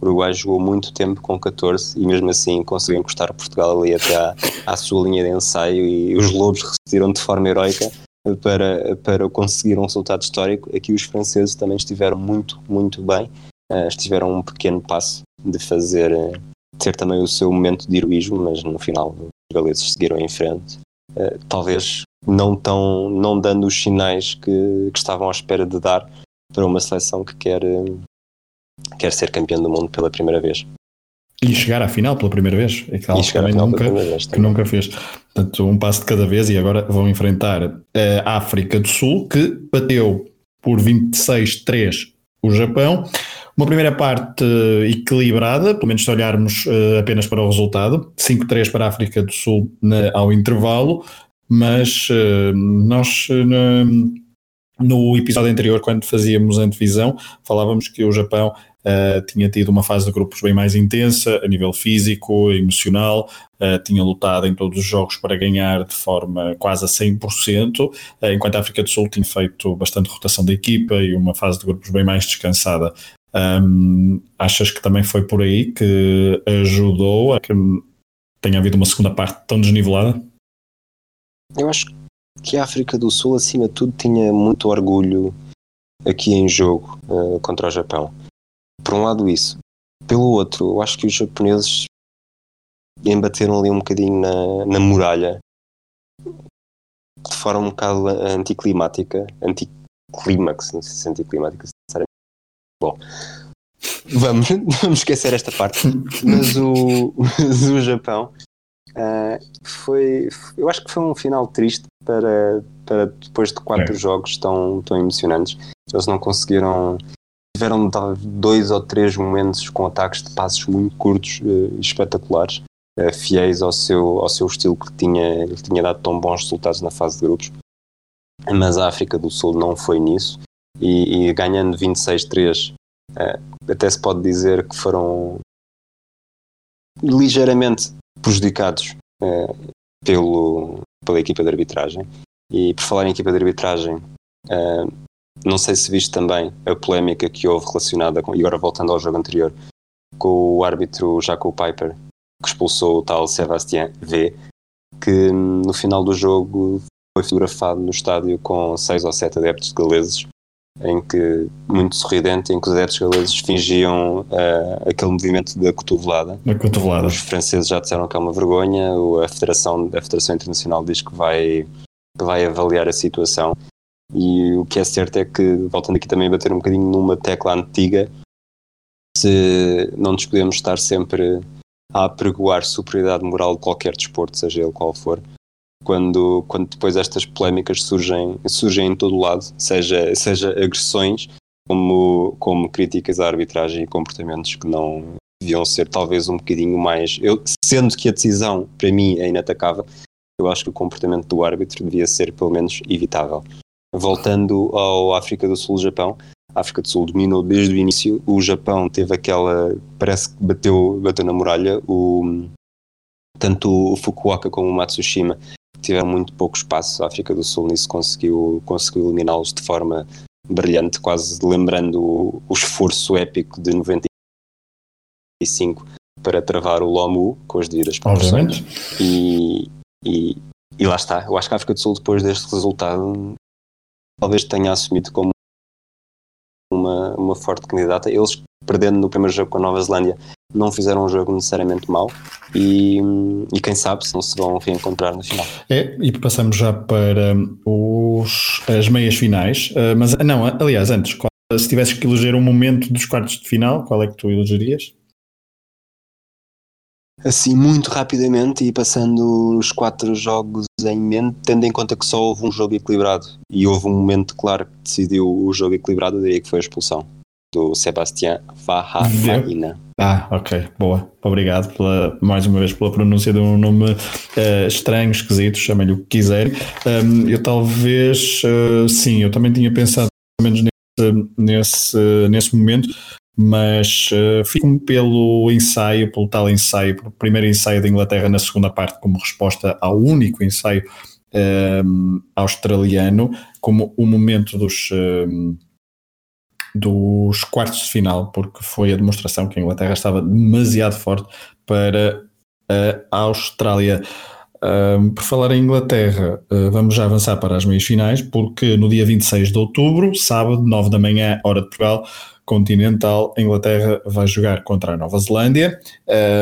o Uruguai jogou muito tempo com 14 e mesmo assim conseguiu encostar Portugal ali até à, à sua linha de ensaio e os Lobos resistiram de forma heroica para, para conseguir um resultado histórico. Aqui os franceses também estiveram muito, muito bem, eh, estiveram um pequeno passo de fazer eh, ter também o seu momento de heroísmo, mas no final os galeses seguiram em frente. Eh, talvez não tão, não dando os sinais que, que estavam à espera de dar para uma seleção que quer, eh, quer ser campeão do mundo pela primeira vez. E chegar à final pela primeira vez. É que e algo chegar à também final nunca, pela vez. que nunca fez. Portanto, um passo de cada vez e agora vão enfrentar a África do Sul, que bateu por 26-3 o Japão. Uma primeira parte equilibrada, pelo menos se olharmos eh, apenas para o resultado, 5-3 para a África do Sul ao intervalo, mas eh, nós eh, no episódio anterior, quando fazíamos a antevisão, falávamos que o Japão eh, tinha tido uma fase de grupos bem mais intensa, a nível físico, emocional, eh, tinha lutado em todos os jogos para ganhar de forma quase a 100%, eh, enquanto a África do Sul tinha feito bastante rotação da equipa e uma fase de grupos bem mais descansada. Ahm, achas que também foi por aí que ajudou a que tenha havido uma segunda parte tão desnivelada? Eu acho que a África do Sul, acima de tudo, tinha muito orgulho aqui em jogo eh, contra o Japão. Por um lado, isso. Pelo outro, eu acho que os japoneses embateram ali um bocadinho na, na muralha de forma um bocado anticlimática, anticlímax, não sei se é anticlimática, sinceramente. Bom, vamos, *laughs* vamos esquecer esta parte. Mas o, *laughs* mas o Japão ah, foi, eu acho que foi um final triste para, para depois de quatro É. jogos tão, tão emocionantes. Eles não conseguiram. Tiveram dois ou três momentos com ataques de passos muito curtos e espetaculares, eh, fiéis ao seu, ao seu estilo que tinha, que tinha dado tão bons resultados na fase de grupos. Mas a África do Sul não foi nisso e, e ganhando 26-3, eh, até se pode dizer que foram ligeiramente prejudicados eh, pelo, pela equipa de arbitragem. E por falar em equipa de arbitragem, eh, não sei se viste também a polémica que houve relacionada com, e agora voltando ao jogo anterior, com o árbitro Jacob Piper, que expulsou o tal Sebastien V, que hum, no final do jogo foi fotografado no estádio com seis ou sete adeptos galeses em que, muito sorridente, em que os adeptos galeses fingiam uh, aquele movimento da cotovelada. Na cotovelada. Os franceses já disseram que é uma vergonha, a Federação, a Federação Internacional diz que vai, que vai avaliar a situação. E o que é certo é que, voltando aqui também a bater um bocadinho numa tecla antiga, se não nos podemos estar sempre a apregoar superioridade moral de qualquer desporto, seja ele qual for, quando, quando depois estas polémicas surgem, surgem em todo lado, seja, seja agressões como, como críticas à arbitragem e comportamentos que não deviam ser talvez um bocadinho mais. Eu, sendo que a decisão para mim é inatacável, eu acho que o comportamento do árbitro devia ser pelo menos evitável. Voltando ao África do Sul-Japão, a África do Sul dominou desde o início, o Japão teve aquela, parece que bateu, bateu na muralha, o, tanto o Fukuoka como o Matsushima tiveram muito pouco espaço, a África do Sul nisso conseguiu, conseguiu eliminá-los de forma brilhante, quase lembrando o, o esforço épico de 95 para travar o Lomu com as devidas proporções. E, e, e lá está, eu acho que a África do Sul depois deste resultado talvez tenha assumido como uma, uma forte candidata. Eles, perdendo no primeiro jogo com a Nova Zelândia, não fizeram um jogo necessariamente mau e, e quem sabe se não se vão reencontrar no final. É, e passamos já para os, as meias finais, uh, mas não, aliás, antes, qual, se tivesses que eleger um momento dos quartos de final, qual é que tu elegerias? Assim, muito rapidamente e passando os quatro jogos em mente, tendo em conta que só houve um jogo equilibrado e houve um momento claro que decidiu o jogo equilibrado, eu diria que foi a expulsão do Sebastián Farrafaina. Ah, ok, boa. Obrigado pela, mais uma vez pela pronúncia de um nome uh, estranho, esquisito, chame-lhe o que quiser. Um, eu talvez, uh, sim, eu também tinha pensado pelo menos nesse, nesse, nesse momento, mas uh, fico-me pelo ensaio, pelo tal ensaio, pelo primeiro ensaio da Inglaterra na segunda parte, como resposta ao único ensaio um, australiano, como o momento dos. Um, dos quartos de final, porque foi a demonstração que a Inglaterra estava demasiado forte para a Austrália. Um, por falar em Inglaterra, uh, vamos já avançar para as meias finais, porque no dia 26 de outubro, sábado, 9 da manhã, hora de Portugal, continental, a Inglaterra vai jogar contra a Nova Zelândia.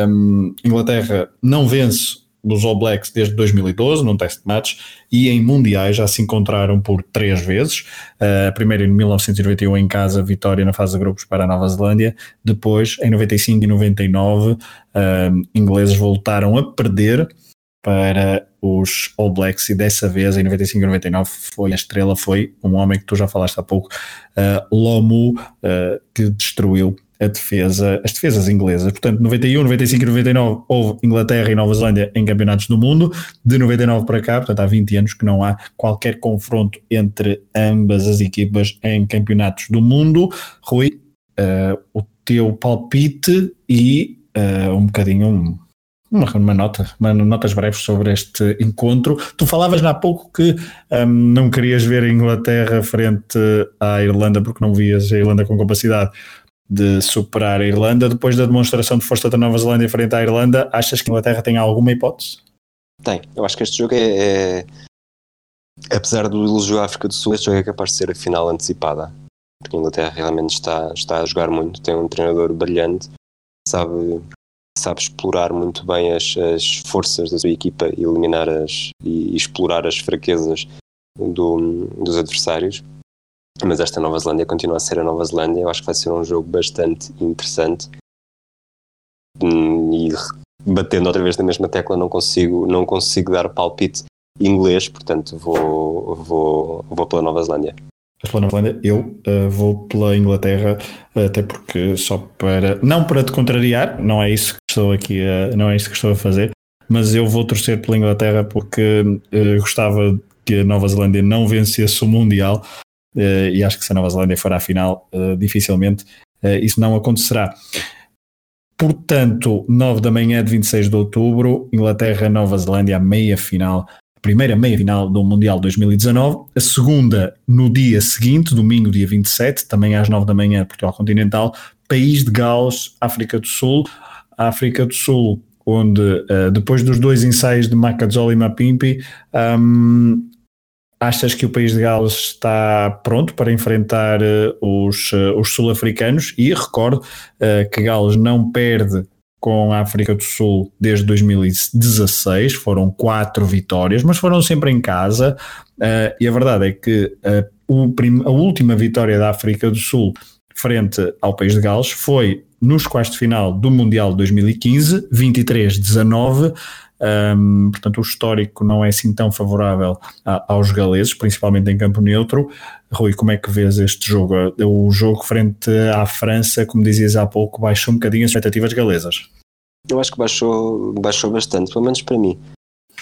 Um, Inglaterra não vence dos All Blacks desde 2012, num test match, e em mundiais já se encontraram por três vezes. Uh, primeiro em 1991 em casa, vitória na fase de grupos para a Nova Zelândia. Depois, em 95 e 99, uh, ingleses voltaram a perder para os All Blacks e dessa vez em 95 e 99 foi a estrela foi um homem que tu já falaste há pouco uh, Lomu uh, que destruiu a defesa, as defesas inglesas. Portanto, 91, 95 e 99 houve Inglaterra e Nova Zelândia em campeonatos do mundo. De 99 para cá, portanto, há 20 anos que não há qualquer confronto entre ambas as equipas em campeonatos do mundo. Rui, uh, o teu palpite e uh, um bocadinho uma, uma, nota, uma, notas breves sobre este encontro. Tu falavas há pouco que um, não querias ver a Inglaterra frente à Irlanda porque não vias a Irlanda com capacidade de superar a Irlanda. Depois da demonstração de força da Nova Zelândia frente à Irlanda, achas que a Inglaterra tem alguma hipótese? Tem. Eu acho que este jogo é, é... apesar do elogio à África do Sul, este jogo é capaz de ser a final antecipada. Porque a Inglaterra realmente está, está a jogar muito, tem um treinador brilhante, sabe, sabe explorar muito bem as, as forças da sua equipa e eliminar as e, e explorar as fraquezas do, dos adversários mas esta Nova Zelândia continua a ser a Nova Zelândia. Eu acho que vai ser um jogo bastante interessante. Hum, e batendo outra vez na mesma tecla, não consigo, não consigo dar palpite inglês, portanto vou, vou, vou pela Nova Zelândia. Pela Nova Zelândia, eu uh, vou pela Inglaterra, até porque só para. Não para te contrariar, não é isso que estou aqui a, não é isso que estou a fazer, mas eu vou torcer pela Inglaterra porque uh, gostava que a Nova Zelândia não vencesse o Mundial e acho que se a Nova Zelândia for à final, uh, dificilmente uh, isso não acontecerá. Portanto, 9 da manhã de 26 de outubro, Inglaterra-Nova Zelândia, a meia final, a primeira meia final do Mundial 2019, a segunda no dia seguinte, domingo, dia 27, também às 9 da manhã, Portugal Continental, País de Gales, África do Sul. África do Sul, onde depois dos dois ensaios de Macadzoli e Mapimpi, um, achas que o país de Gales está pronto para enfrentar uh, os, uh, os sul-africanos? E recordo uh, que Gales não perde com a África do Sul desde 2016, foram quatro vitórias, mas foram sempre em casa. e a verdade é que a última vitória da África do Sul frente ao país de Gales foi nos quartos de final do Mundial de 2015, 23-19. Um, portanto, o histórico não é assim tão favorável a, aos galeses, principalmente em campo neutro. Rui, como é que vês este jogo? O jogo frente à França, como dizias há pouco, baixou um bocadinho as expectativas galesas. Eu acho que baixou, baixou bastante, pelo menos para mim.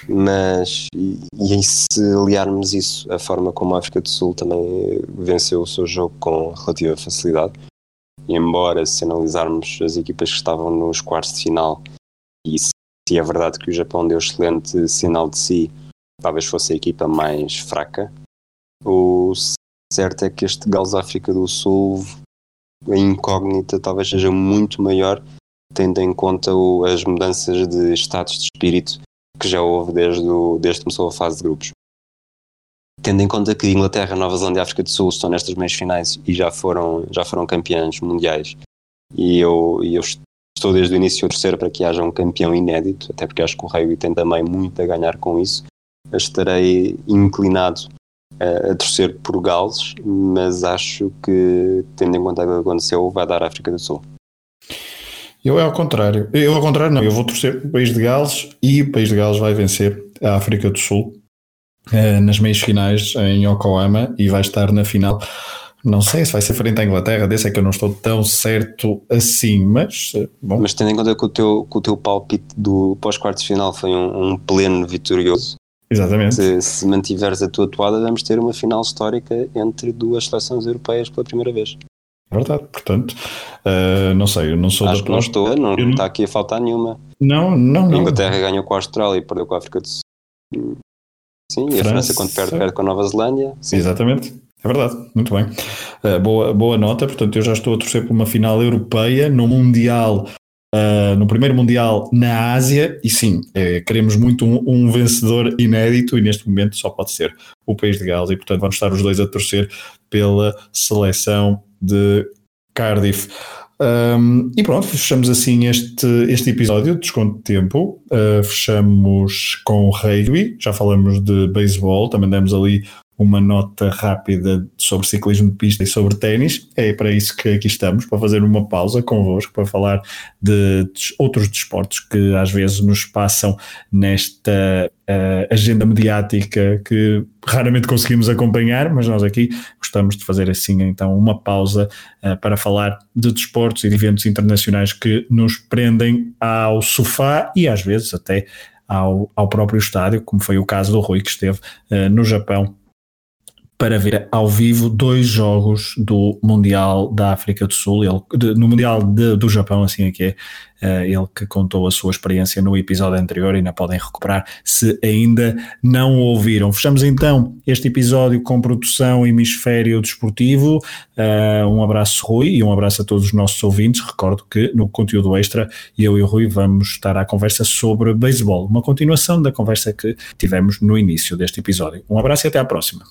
Mas, e, e se aliarmos isso à forma como a África do Sul também venceu o seu jogo com relativa facilidade, e embora se analisarmos as equipas que estavam nos quartos de final, e se é verdade que o Japão deu excelente sinal de si, talvez fosse a equipa mais fraca, o certo é que este Gales África do Sul, a incógnita talvez seja muito maior, tendo em conta o, as mudanças de estados de espírito que já houve desde, o, desde que começou a fase de grupos. Tendo em conta que Inglaterra, Nova Zelândia e África do Sul estão nestas meias finais e já foram, já foram campeãs mundiais, e eu, eu estou desde o início a torcer para que haja um campeão inédito, até porque acho que o rugby tem também muito a ganhar com isso, estarei inclinado a, a torcer por Gales, mas acho que, tendo em conta o que aconteceu, vai dar a África do Sul. Eu é ao contrário. Eu ao contrário, não. Eu vou torcer para o país de Gales e o país de Gales vai vencer a África do Sul uh, nas meias finais em Yokohama e vai estar na final. Não sei se vai ser frente à Inglaterra, desse é que eu não estou tão certo assim, mas eh, bom. Mas tendo em conta que o teu, que o teu palpite do pós-quartos final foi um, um, pleno vitorioso. Exatamente. Se, se, mantiveres a tua toada, vamos ter uma final histórica entre duas seleções europeias pela primeira vez. Verdade, portanto, uh, não sei, eu não sou Acho da que não estou, não, não está aqui a faltar nenhuma. Não, não, não. A Inglaterra ganhou com a Austrália e perdeu com a África do Sul. Sim, França, e a França quando perde, perde com a Nova Zelândia. Sim. Exatamente. É verdade, muito bem. Uh, boa, boa nota, portanto, eu já estou a torcer por uma final europeia no Mundial, uh, no primeiro Mundial na Ásia, e sim, uh, queremos muito um, um, vencedor inédito, e neste momento só pode ser o país de Gales, e portanto vamos estar os dois a torcer pela seleção de Cardiff. Um, e pronto, fechamos assim este, este episódio de Desconto de Tempo. Uh, fechamos com o rugby, já falamos de beisebol, também demos ali uma nota rápida sobre ciclismo de pista e sobre ténis. É para isso que aqui estamos, para fazer uma pausa convosco, para falar de, outros desportos que às vezes nos passam nesta uh, agenda mediática que raramente conseguimos acompanhar, mas nós aqui gostamos de fazer assim então uma pausa uh, para falar de desportos e de eventos internacionais que nos prendem ao sofá e às vezes até ao, ao próprio estádio, como foi o caso do Rui que esteve uh, no Japão para ver ao vivo dois jogos do Mundial da África do Sul, ele, de, no Mundial de, do Japão, assim é que é, ele que contou a sua experiência no episódio anterior e ainda podem recuperar se ainda não ouviram. Fechamos então este episódio com produção Hemisfério Desportivo. Uh, um abraço, Rui, e um abraço a todos os nossos ouvintes. Recordo que no conteúdo extra eu e o Rui vamos estar à conversa sobre beisebol, uma continuação da conversa que tivemos no início deste episódio. Um abraço e até à próxima.